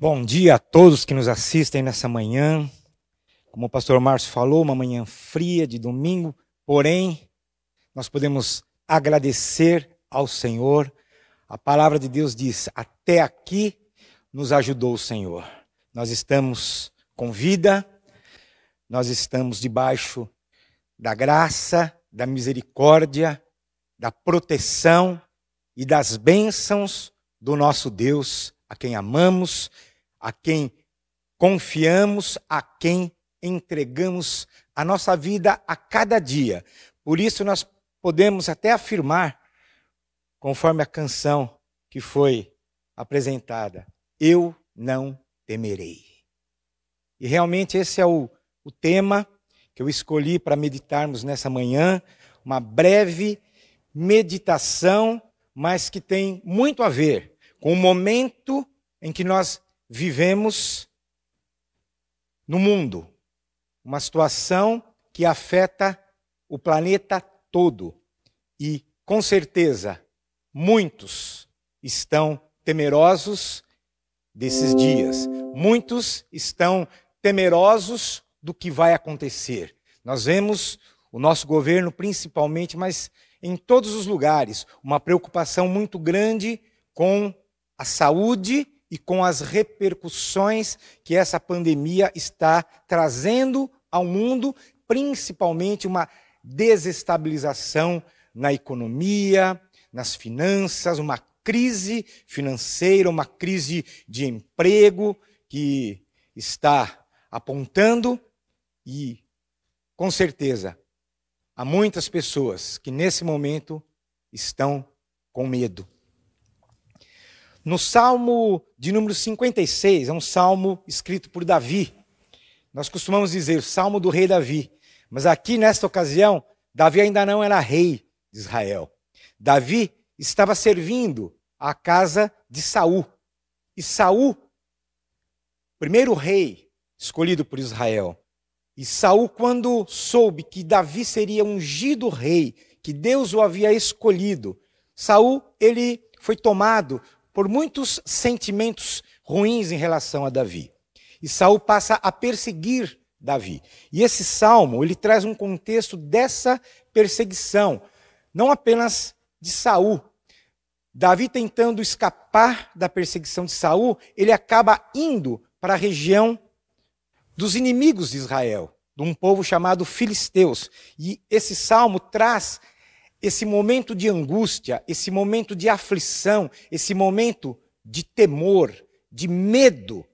Bom dia a todos que nos assistem nessa manhã. Como o pastor Márcio falou, uma manhã fria de domingo, porém, nós podemos agradecer ao Senhor. A palavra de Deus diz: Até aqui nos ajudou o Senhor. Nós estamos com vida, nós estamos debaixo da graça, da misericórdia, da proteção e das bênçãos do nosso Deus, a quem amamos a quem confiamos, a quem entregamos a nossa vida a cada dia. Por isso nós podemos até afirmar, conforme a canção que foi apresentada, eu não temerei. E realmente esse é o, o tema que eu escolhi para meditarmos nessa manhã, uma breve meditação, mas que tem muito a ver com o momento em que nós vivemos no mundo, uma situação que afeta o planeta todo. E, com certeza, muitos estão temerosos desses dias. Muitos estão temerosos do que vai acontecer. Nós vemos o nosso governo, principalmente, mas em todos os lugares, uma preocupação muito grande com a saúde e com as repercussões que essa pandemia está trazendo ao mundo, principalmente uma desestabilização na economia, nas finanças, uma crise financeira, uma crise de emprego que está apontando e, com certeza, há muitas pessoas que nesse momento estão com medo. No Salmo de número 56, é um salmo escrito por Davi. Nós costumamos dizer o Salmo do rei Davi. Mas aqui, nesta ocasião, Davi ainda não era rei de Israel. Davi estava servindo a casa de Saul. E Saul, primeiro rei escolhido por Israel. E Saul, quando soube que Davi seria ungido rei, que Deus o havia escolhido, Saul, ele foi tomado por muitos sentimentos ruins em relação a Davi. E Saul passa a perseguir Davi. E esse salmo, ele traz um contexto dessa perseguição, não apenas de Saul. Davi tentando escapar da perseguição de Saul, ele acaba indo para a região dos inimigos de Israel, de um povo chamado filisteus. E esse salmo traz esse momento de angústia, esse momento de aflição, esse momento de temor, de medo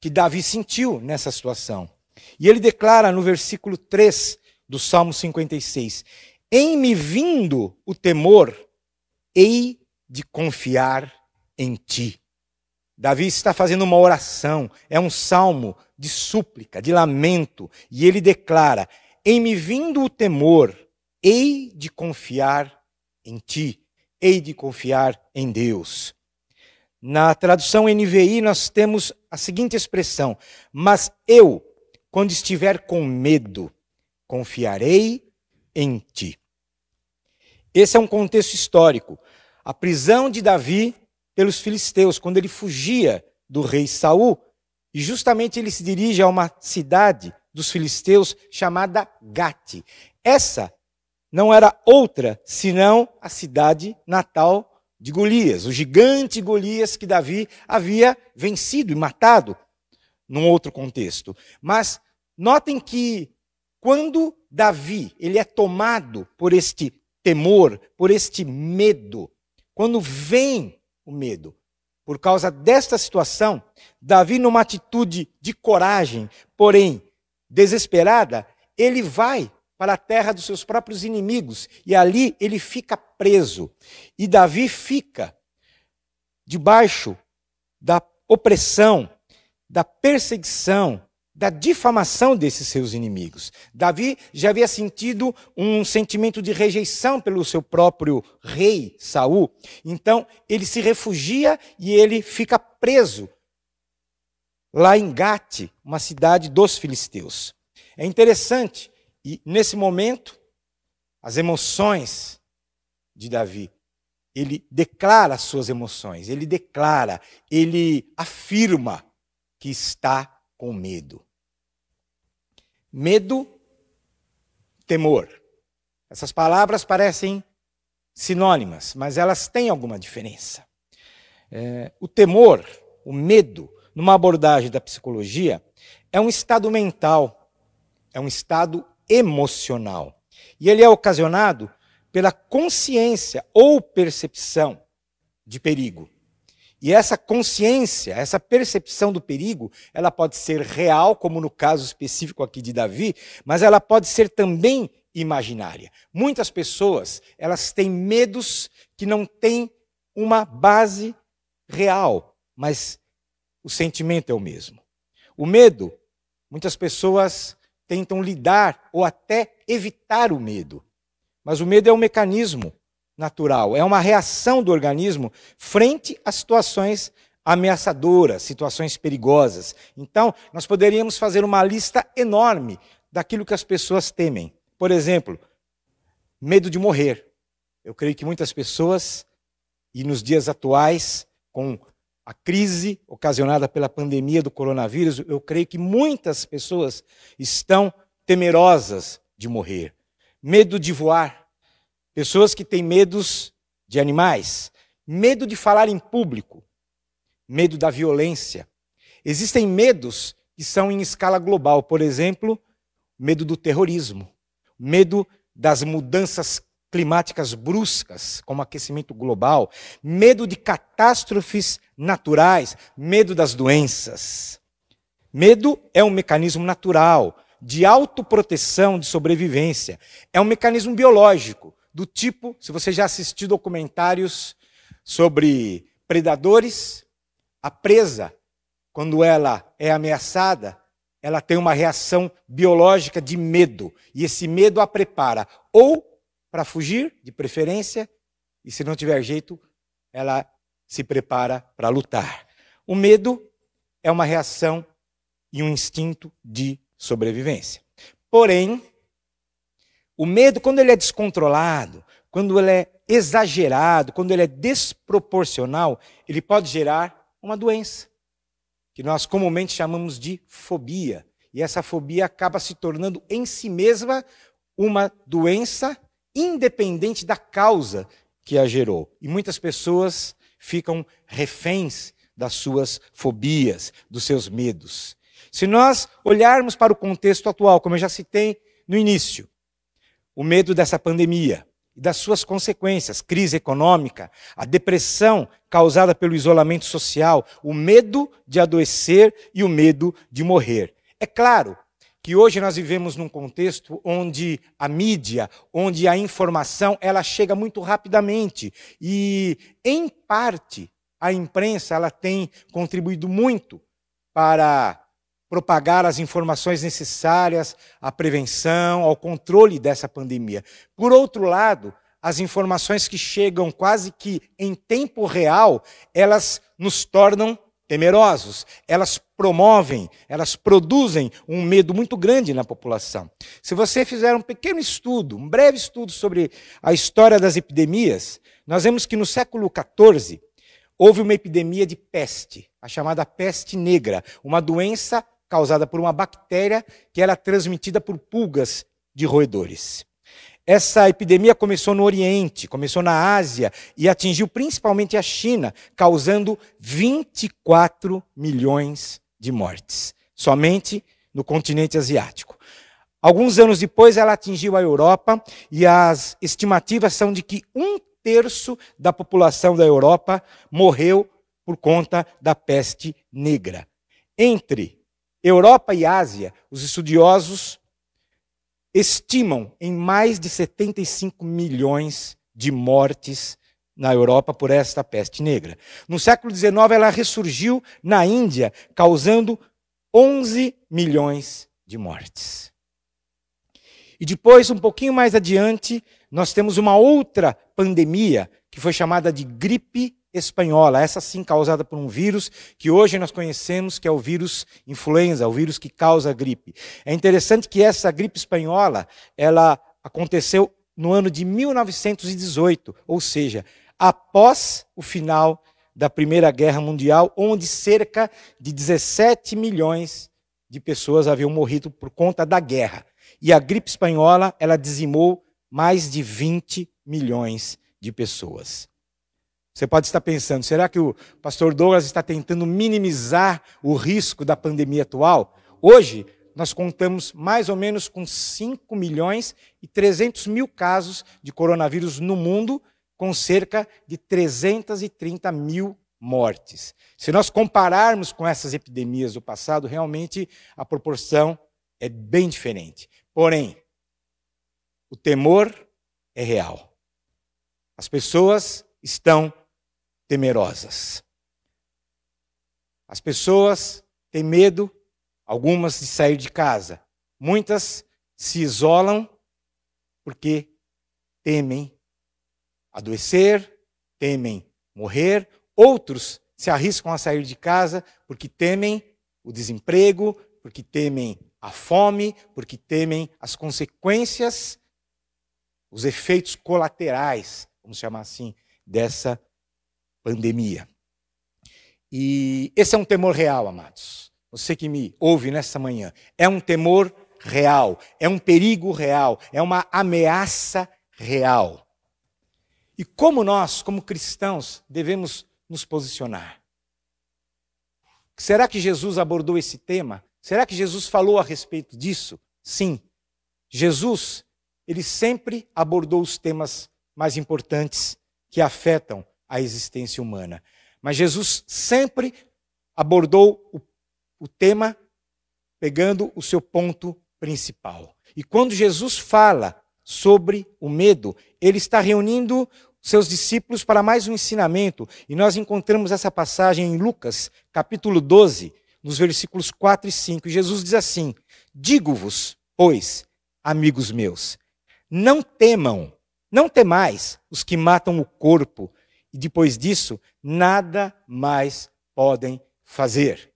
que Davi sentiu nessa situação. E ele declara no versículo 3 do Salmo 56: Em me vindo o temor, hei de confiar em ti. Davi está fazendo uma oração, é um salmo de súplica, de lamento, e ele declara: Em me vindo o temor, hei de confiar em ti, hei de confiar em Deus. Na tradução NVI, nós temos a seguinte expressão: Mas eu, quando estiver com medo, confiarei em ti. Esse é um contexto histórico. A prisão de Davi pelos filisteus, quando ele fugia do rei Saul, e justamente ele se dirige a uma cidade dos filisteus chamada Gate. Essa não era outra senão a cidade natal de Golias, o gigante Golias que Davi havia vencido e matado num outro contexto. Mas notem que quando Davi ele é tomado por este temor, por este medo, quando vem o medo, por causa desta situação, Davi numa atitude de coragem, porém desesperada, ele vai para a terra dos seus próprios inimigos, e ali ele fica preso. E Davi fica debaixo da opressão, da perseguição, da difamação desses seus inimigos. Davi já havia sentido um sentimento de rejeição pelo seu próprio rei Saul. Então, ele se refugia e ele fica preso lá em Gate, uma cidade dos filisteus. É interessante e nesse momento, as emoções de Davi, ele declara as suas emoções, ele declara, ele afirma que está com medo. Medo, temor. Essas palavras parecem sinônimas, mas elas têm alguma diferença. É, o temor, o medo, numa abordagem da psicologia, é um estado mental, é um estado emocional. E ele é ocasionado pela consciência ou percepção de perigo. E essa consciência, essa percepção do perigo, ela pode ser real, como no caso específico aqui de Davi, mas ela pode ser também imaginária. Muitas pessoas, elas têm medos que não têm uma base real, mas o sentimento é o mesmo. O medo, muitas pessoas tentam lidar ou até evitar o medo. Mas o medo é um mecanismo natural, é uma reação do organismo frente a situações ameaçadoras, situações perigosas. Então, nós poderíamos fazer uma lista enorme daquilo que as pessoas temem. Por exemplo, medo de morrer. Eu creio que muitas pessoas, e nos dias atuais, com a crise ocasionada pela pandemia do coronavírus, eu creio que muitas pessoas estão temerosas de morrer. Medo de voar, Pessoas que têm medos de animais, medo de falar em público, medo da violência. Existem medos que são em escala global, por exemplo, medo do terrorismo, medo das mudanças climáticas bruscas, como aquecimento global, medo de catástrofes naturais, medo das doenças. Medo é um mecanismo natural de autoproteção, de sobrevivência. É um mecanismo biológico do tipo, se você já assistiu documentários sobre predadores, a presa, quando ela é ameaçada, ela tem uma reação biológica de medo. E esse medo a prepara ou para fugir, de preferência, e se não tiver jeito, ela se prepara para lutar. O medo é uma reação e um instinto de sobrevivência. Porém, o medo, quando ele é descontrolado, quando ele é exagerado, quando ele é desproporcional, ele pode gerar uma doença, que nós comumente chamamos de fobia. E essa fobia acaba se tornando em si mesma uma doença independente da causa que a gerou. E muitas pessoas ficam reféns das suas fobias, dos seus medos. Se nós olharmos para o contexto atual, como eu já citei no início, o medo dessa pandemia e das suas consequências, crise econômica, a depressão causada pelo isolamento social, o medo de adoecer e o medo de morrer. É claro que hoje nós vivemos num contexto onde a mídia, onde a informação, ela chega muito rapidamente e em parte a imprensa ela tem contribuído muito para propagar as informações necessárias à prevenção, ao controle dessa pandemia. Por outro lado, as informações que chegam quase que em tempo real, elas nos tornam temerosos, elas promovem, elas produzem um medo muito grande na população. Se você fizer um pequeno estudo, um breve estudo sobre a história das epidemias, nós vemos que no século XIV houve uma epidemia de peste, a chamada peste negra, uma doença causada por uma bactéria que era transmitida por pulgas de roedores. Essa epidemia começou no Oriente, começou na Ásia e atingiu principalmente a China, causando 24 milhões de mortes, somente no continente asiático. Alguns anos depois, ela atingiu a Europa e as estimativas são de que um terço da população da Europa morreu por conta da peste negra. Entre Europa e Ásia, os estudiosos estimam em mais de 75 milhões de mortes na Europa por esta peste negra. No século XIX, ela ressurgiu na Índia, causando 11 milhões de mortes. E depois, um pouquinho mais adiante, nós temos uma outra pandemia que foi chamada de gripe espanhola, essa sim causada por um vírus que hoje nós conhecemos que é o vírus influenza, o vírus que causa gripe. É interessante que essa gripe espanhola, ela aconteceu no ano de 1918, ou seja, após o final da Primeira Guerra Mundial, onde cerca de 17 milhões de pessoas haviam morrido por conta da guerra. E a gripe espanhola, ela dizimou mais de 20 milhões de pessoas. Você pode estar pensando, será que o pastor Douglas está tentando minimizar o risco da pandemia atual? Hoje, nós contamos mais ou menos com 5 milhões e 300 mil casos de coronavírus no mundo, com cerca de 330 mil mortes. Se nós compararmos com essas epidemias do passado, realmente a proporção é bem diferente. Porém, o temor é real. As pessoas estão temerosas. As pessoas têm medo algumas de sair de casa. Muitas se isolam porque temem adoecer, temem morrer. Outros se arriscam a sair de casa porque temem o desemprego, porque temem a fome, porque temem as consequências, os efeitos colaterais, vamos chamar assim, dessa pandemia. E esse é um temor real, amados você que me ouve nessa manhã, é um temor real, é um perigo real, é uma ameaça real. E como nós, como cristãos, devemos nos posicionar? Será que Jesus abordou esse tema? Será que Jesus falou a respeito disso? Sim. Jesus, ele sempre abordou os temas mais importantes que afetam a existência humana. Mas Jesus sempre abordou o o tema pegando o seu ponto principal. E quando Jesus fala sobre o medo, ele está reunindo seus discípulos para mais um ensinamento. E nós encontramos essa passagem em Lucas, capítulo 12, nos versículos 4 e 5. E Jesus diz assim: Digo-vos, pois, amigos meus, não temam, não temais os que matam o corpo, e depois disso nada mais podem fazer.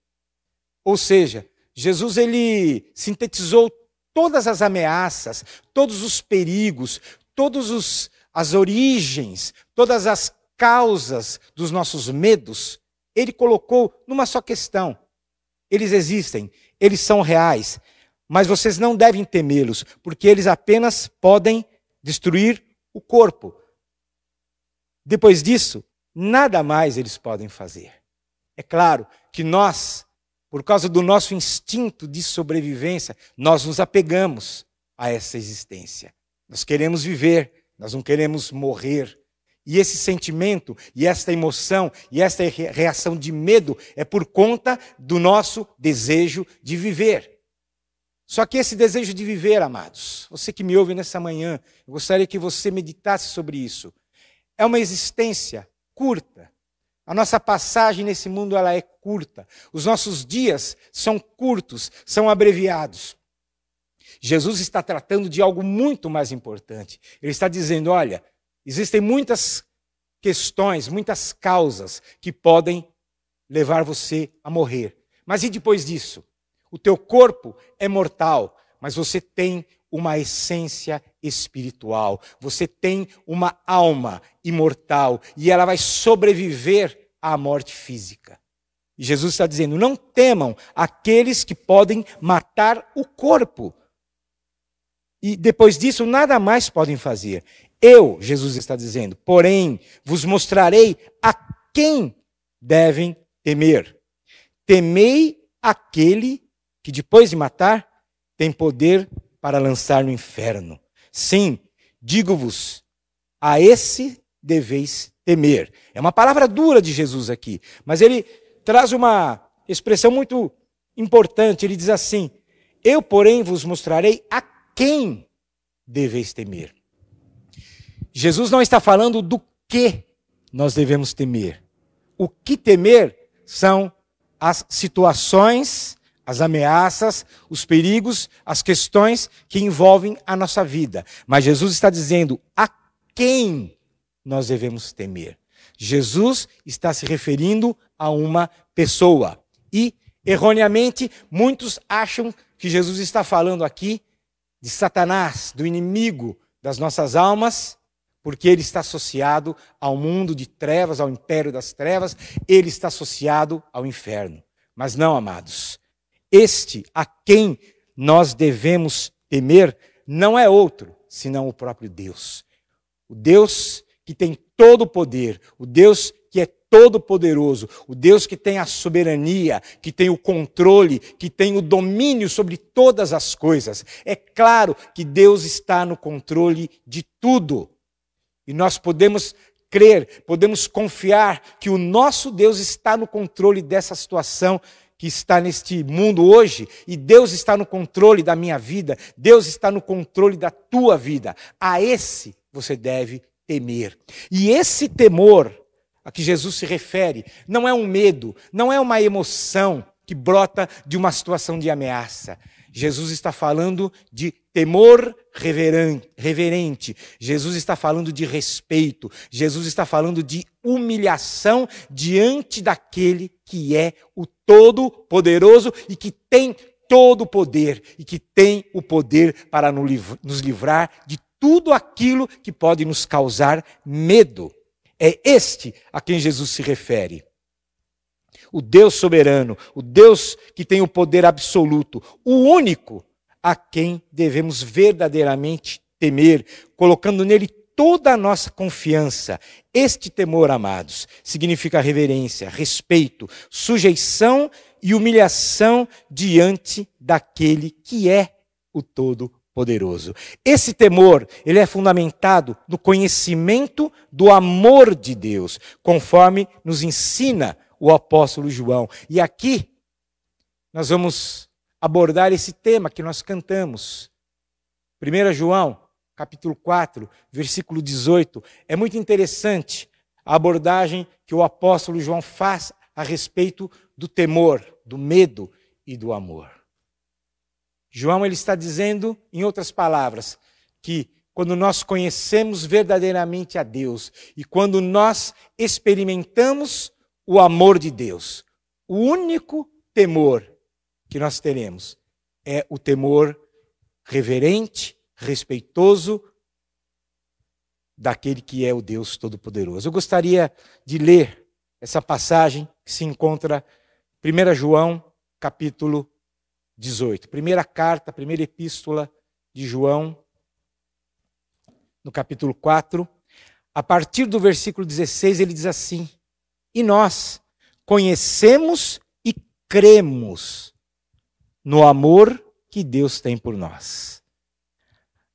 Ou seja, Jesus ele sintetizou todas as ameaças, todos os perigos, todas as origens, todas as causas dos nossos medos, ele colocou numa só questão. Eles existem, eles são reais, mas vocês não devem temê-los, porque eles apenas podem destruir o corpo. Depois disso, nada mais eles podem fazer. É claro que nós por causa do nosso instinto de sobrevivência, nós nos apegamos a essa existência. Nós queremos viver, nós não queremos morrer. E esse sentimento, e esta emoção, e esta reação de medo é por conta do nosso desejo de viver. Só que esse desejo de viver, amados, você que me ouve nessa manhã, eu gostaria que você meditasse sobre isso. É uma existência curta, a nossa passagem nesse mundo ela é curta. Os nossos dias são curtos, são abreviados. Jesus está tratando de algo muito mais importante. Ele está dizendo: olha, existem muitas questões, muitas causas que podem levar você a morrer. Mas e depois disso? O teu corpo é mortal, mas você tem uma essência espiritual, você tem uma alma imortal e ela vai sobreviver à morte física. E Jesus está dizendo: não temam aqueles que podem matar o corpo. E depois disso, nada mais podem fazer. Eu, Jesus está dizendo, porém, vos mostrarei a quem devem temer. Temei aquele que, depois de matar, tem poder para lançar no inferno. Sim, digo-vos, a esse deveis temer. É uma palavra dura de Jesus aqui, mas ele traz uma expressão muito importante. Ele diz assim: Eu, porém, vos mostrarei a quem deveis temer. Jesus não está falando do que nós devemos temer. O que temer são as situações as ameaças, os perigos, as questões que envolvem a nossa vida. Mas Jesus está dizendo a quem nós devemos temer. Jesus está se referindo a uma pessoa. E, erroneamente, muitos acham que Jesus está falando aqui de Satanás, do inimigo das nossas almas, porque ele está associado ao mundo de trevas, ao império das trevas, ele está associado ao inferno. Mas não, amados, este a quem nós devemos temer não é outro senão o próprio Deus. O Deus que tem todo o poder, o Deus que é todo-poderoso, o Deus que tem a soberania, que tem o controle, que tem o domínio sobre todas as coisas. É claro que Deus está no controle de tudo. E nós podemos crer, podemos confiar que o nosso Deus está no controle dessa situação que está neste mundo hoje, e Deus está no controle da minha vida, Deus está no controle da tua vida. A esse você deve temer. E esse temor a que Jesus se refere não é um medo, não é uma emoção que brota de uma situação de ameaça. Jesus está falando de temor reverente. Jesus está falando de respeito. Jesus está falando de humilhação diante daquele que é o Todo-Poderoso e que tem todo o poder e que tem o poder para nos livrar de tudo aquilo que pode nos causar medo. É este a quem Jesus se refere o Deus soberano, o Deus que tem o poder absoluto, o único a quem devemos verdadeiramente temer, colocando nele toda a nossa confiança. Este temor, amados, significa reverência, respeito, sujeição e humilhação diante daquele que é o todo poderoso. Esse temor, ele é fundamentado no conhecimento do amor de Deus, conforme nos ensina o apóstolo João. E aqui nós vamos abordar esse tema que nós cantamos. 1 João, capítulo 4, versículo 18. É muito interessante a abordagem que o apóstolo João faz a respeito do temor, do medo e do amor. João ele está dizendo, em outras palavras, que quando nós conhecemos verdadeiramente a Deus e quando nós experimentamos o amor de Deus. O único temor que nós teremos é o temor reverente, respeitoso daquele que é o Deus Todo-Poderoso. Eu gostaria de ler essa passagem que se encontra 1 João, capítulo 18. Primeira carta, primeira epístola de João, no capítulo 4. A partir do versículo 16, ele diz assim: e nós conhecemos e cremos no amor que Deus tem por nós.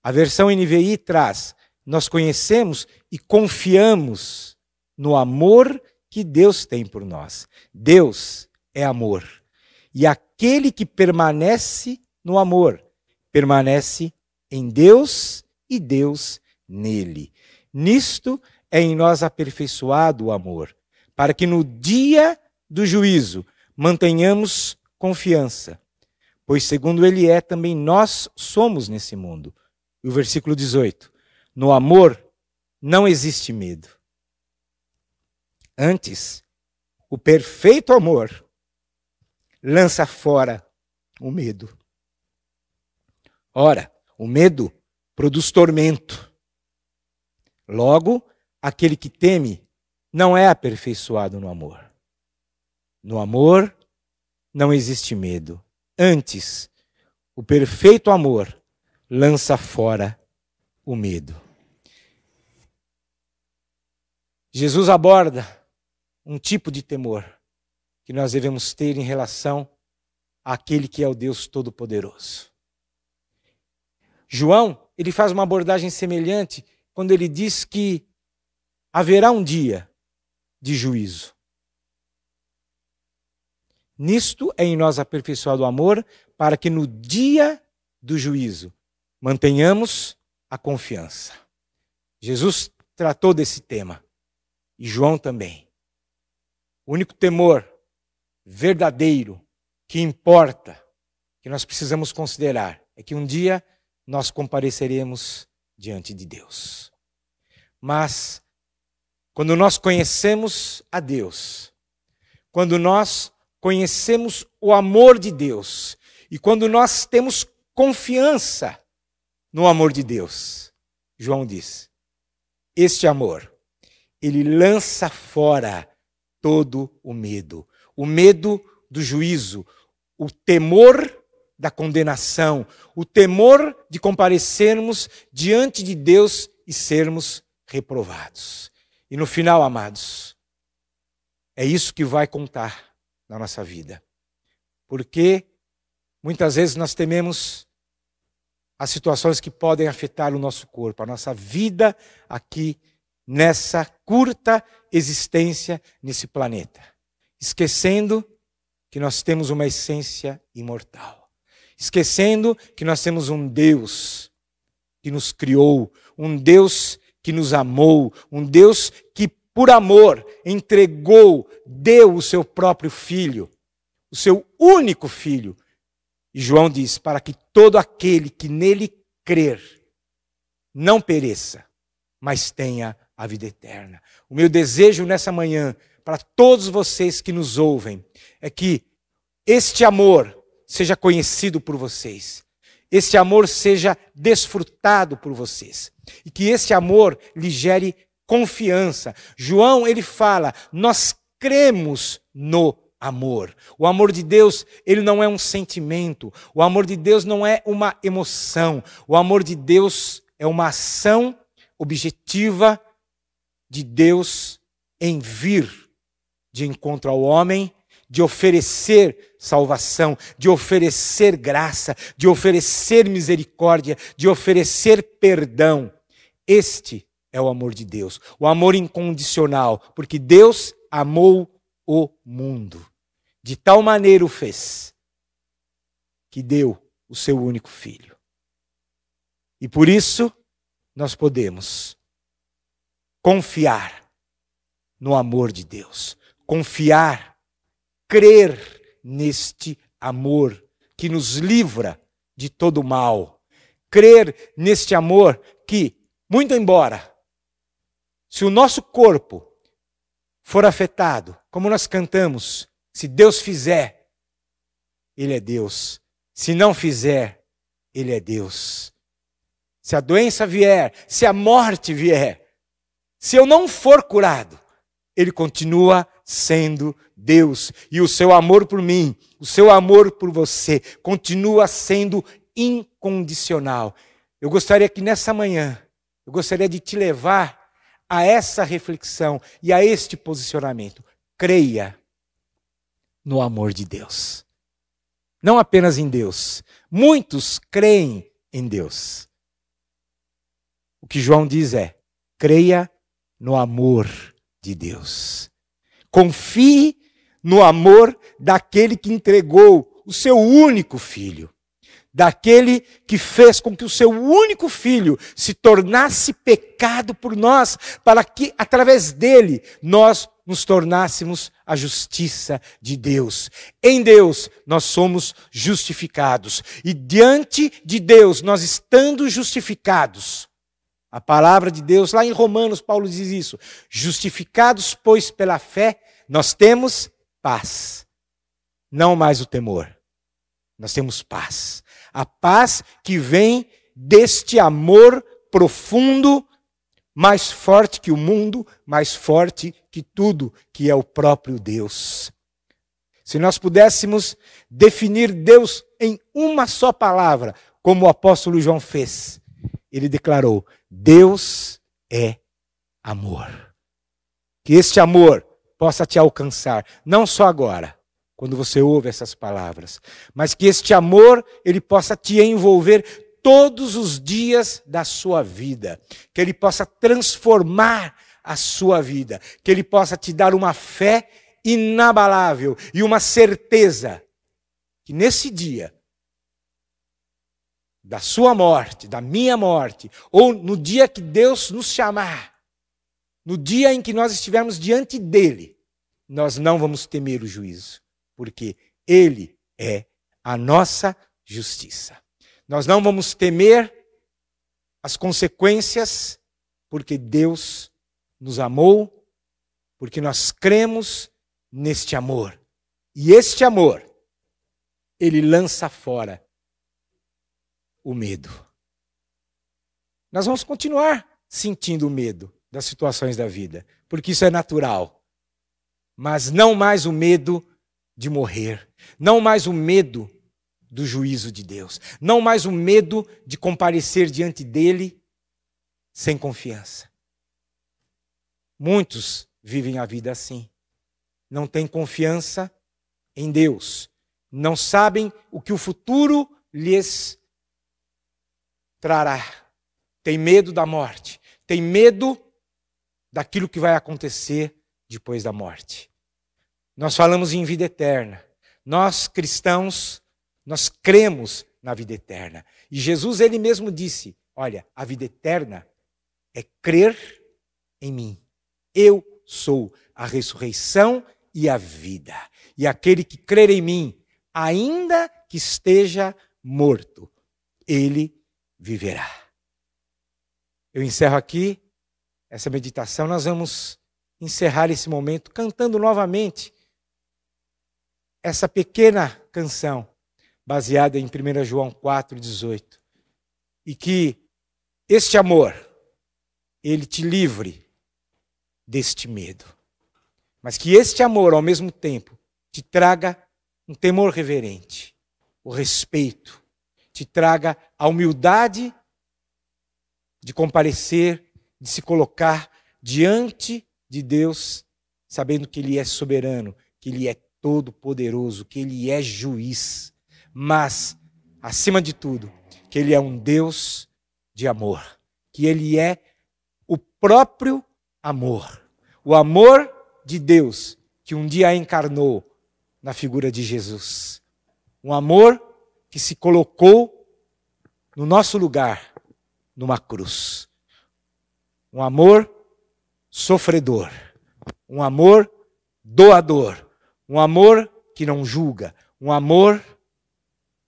A versão NVI traz: nós conhecemos e confiamos no amor que Deus tem por nós. Deus é amor. E aquele que permanece no amor, permanece em Deus e Deus nele. Nisto é em nós aperfeiçoado o amor, para que no dia do juízo mantenhamos confiança, pois segundo ele é, também nós somos nesse mundo. E o versículo 18: No amor não existe medo. Antes, o perfeito amor lança fora o medo. Ora, o medo produz tormento. Logo, aquele que teme não é aperfeiçoado no amor. No amor não existe medo. Antes, o perfeito amor lança fora o medo. Jesus aborda um tipo de temor que nós devemos ter em relação àquele que é o Deus Todo-Poderoso. João, ele faz uma abordagem semelhante quando ele diz que haverá um dia de juízo. Nisto é em nós aperfeiçoado o amor, para que no dia do juízo mantenhamos a confiança. Jesus tratou desse tema, e João também. O único temor verdadeiro que importa, que nós precisamos considerar, é que um dia nós compareceremos diante de Deus. Mas quando nós conhecemos a Deus, quando nós conhecemos o amor de Deus. E quando nós temos confiança no amor de Deus, João diz: este amor, ele lança fora todo o medo. O medo do juízo, o temor da condenação, o temor de comparecermos diante de Deus e sermos reprovados. E no final, amados, é isso que vai contar na nossa vida. Porque muitas vezes nós tememos as situações que podem afetar o nosso corpo, a nossa vida aqui nessa curta existência nesse planeta, esquecendo que nós temos uma essência imortal, esquecendo que nós temos um Deus que nos criou, um Deus que nos amou, um Deus que, por amor, entregou, deu o seu próprio filho, o seu único filho, e João diz: para que todo aquele que nele crer não pereça, mas tenha a vida eterna. O meu desejo nessa manhã, para todos vocês que nos ouvem, é que este amor seja conhecido por vocês, este amor seja desfrutado por vocês, e que esse amor lhe gere confiança. João, ele fala: nós cremos no amor. O amor de Deus, ele não é um sentimento. O amor de Deus não é uma emoção. O amor de Deus é uma ação objetiva de Deus em vir de encontro ao homem, de oferecer salvação, de oferecer graça, de oferecer misericórdia, de oferecer perdão. Este é o amor de Deus, o amor incondicional, porque Deus amou o mundo. De tal maneira o fez que deu o seu único filho. E por isso nós podemos confiar no amor de Deus, confiar, crer neste amor que nos livra de todo mal, crer neste amor que, muito embora, se o nosso corpo for afetado, como nós cantamos, se Deus fizer, Ele é Deus. Se não fizer, Ele é Deus. Se a doença vier, se a morte vier, se eu não for curado, Ele continua sendo Deus. E o seu amor por mim, o seu amor por você, continua sendo incondicional. Eu gostaria que nessa manhã, eu gostaria de te levar a essa reflexão e a este posicionamento. Creia no amor de Deus. Não apenas em Deus. Muitos creem em Deus. O que João diz é: creia no amor de Deus. Confie no amor daquele que entregou o seu único filho. Daquele que fez com que o seu único filho se tornasse pecado por nós, para que através dele nós nos tornássemos a justiça de Deus. Em Deus nós somos justificados. E diante de Deus, nós estando justificados, a palavra de Deus, lá em Romanos, Paulo diz isso: justificados, pois, pela fé, nós temos paz. Não mais o temor. Nós temos paz. A paz que vem deste amor profundo mais forte que o mundo, mais forte que tudo, que é o próprio Deus. Se nós pudéssemos definir Deus em uma só palavra, como o apóstolo João fez, ele declarou: Deus é amor. Que este amor possa te alcançar, não só agora, quando você ouve essas palavras, mas que este amor ele possa te envolver todos os dias da sua vida, que Ele possa transformar a sua vida, que Ele possa te dar uma fé inabalável e uma certeza que nesse dia da sua morte, da minha morte, ou no dia que Deus nos chamar, no dia em que nós estivermos diante dele, nós não vamos temer o juízo, porque ele é a nossa justiça. Nós não vamos temer as consequências, porque Deus nos amou, porque nós cremos neste amor. E este amor, ele lança fora o medo. Nós vamos continuar sentindo medo, das situações da vida, porque isso é natural. Mas não mais o medo de morrer, não mais o medo do juízo de Deus, não mais o medo de comparecer diante dele sem confiança. Muitos vivem a vida assim. Não têm confiança em Deus. Não sabem o que o futuro lhes trará. Tem medo da morte. Tem medo daquilo que vai acontecer depois da morte. Nós falamos em vida eterna. Nós cristãos, nós cremos na vida eterna. E Jesus ele mesmo disse: "Olha, a vida eterna é crer em mim. Eu sou a ressurreição e a vida. E aquele que crer em mim, ainda que esteja morto, ele viverá. Eu encerro aqui essa meditação. Nós vamos encerrar esse momento cantando novamente essa pequena canção baseada em 1 João 4,18. E que este amor, ele te livre deste medo. Mas que este amor, ao mesmo tempo, te traga um temor reverente, o respeito, te traga a humildade de comparecer, de se colocar diante de Deus, sabendo que Ele é soberano, que Ele é todo-poderoso, que Ele é juiz, mas, acima de tudo, que Ele é um Deus de amor, que Ele é o próprio amor. O amor de Deus que um dia encarnou na figura de Jesus. Um amor que se colocou no nosso lugar, numa cruz. Um amor sofredor. Um amor doador. Um amor que não julga. Um amor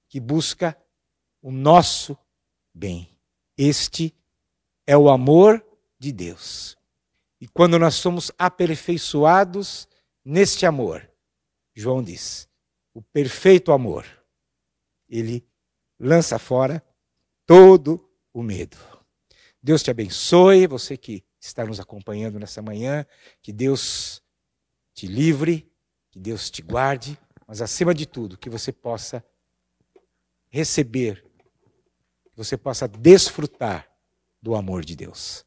que busca o nosso bem. Este é o amor de Deus. E quando nós somos aperfeiçoados neste amor, João diz, o perfeito amor, ele lança fora todo o medo. Deus te abençoe, você que está nos acompanhando nessa manhã, que Deus te livre, que Deus te guarde, mas acima de tudo, que você possa receber, que você possa desfrutar do amor de Deus.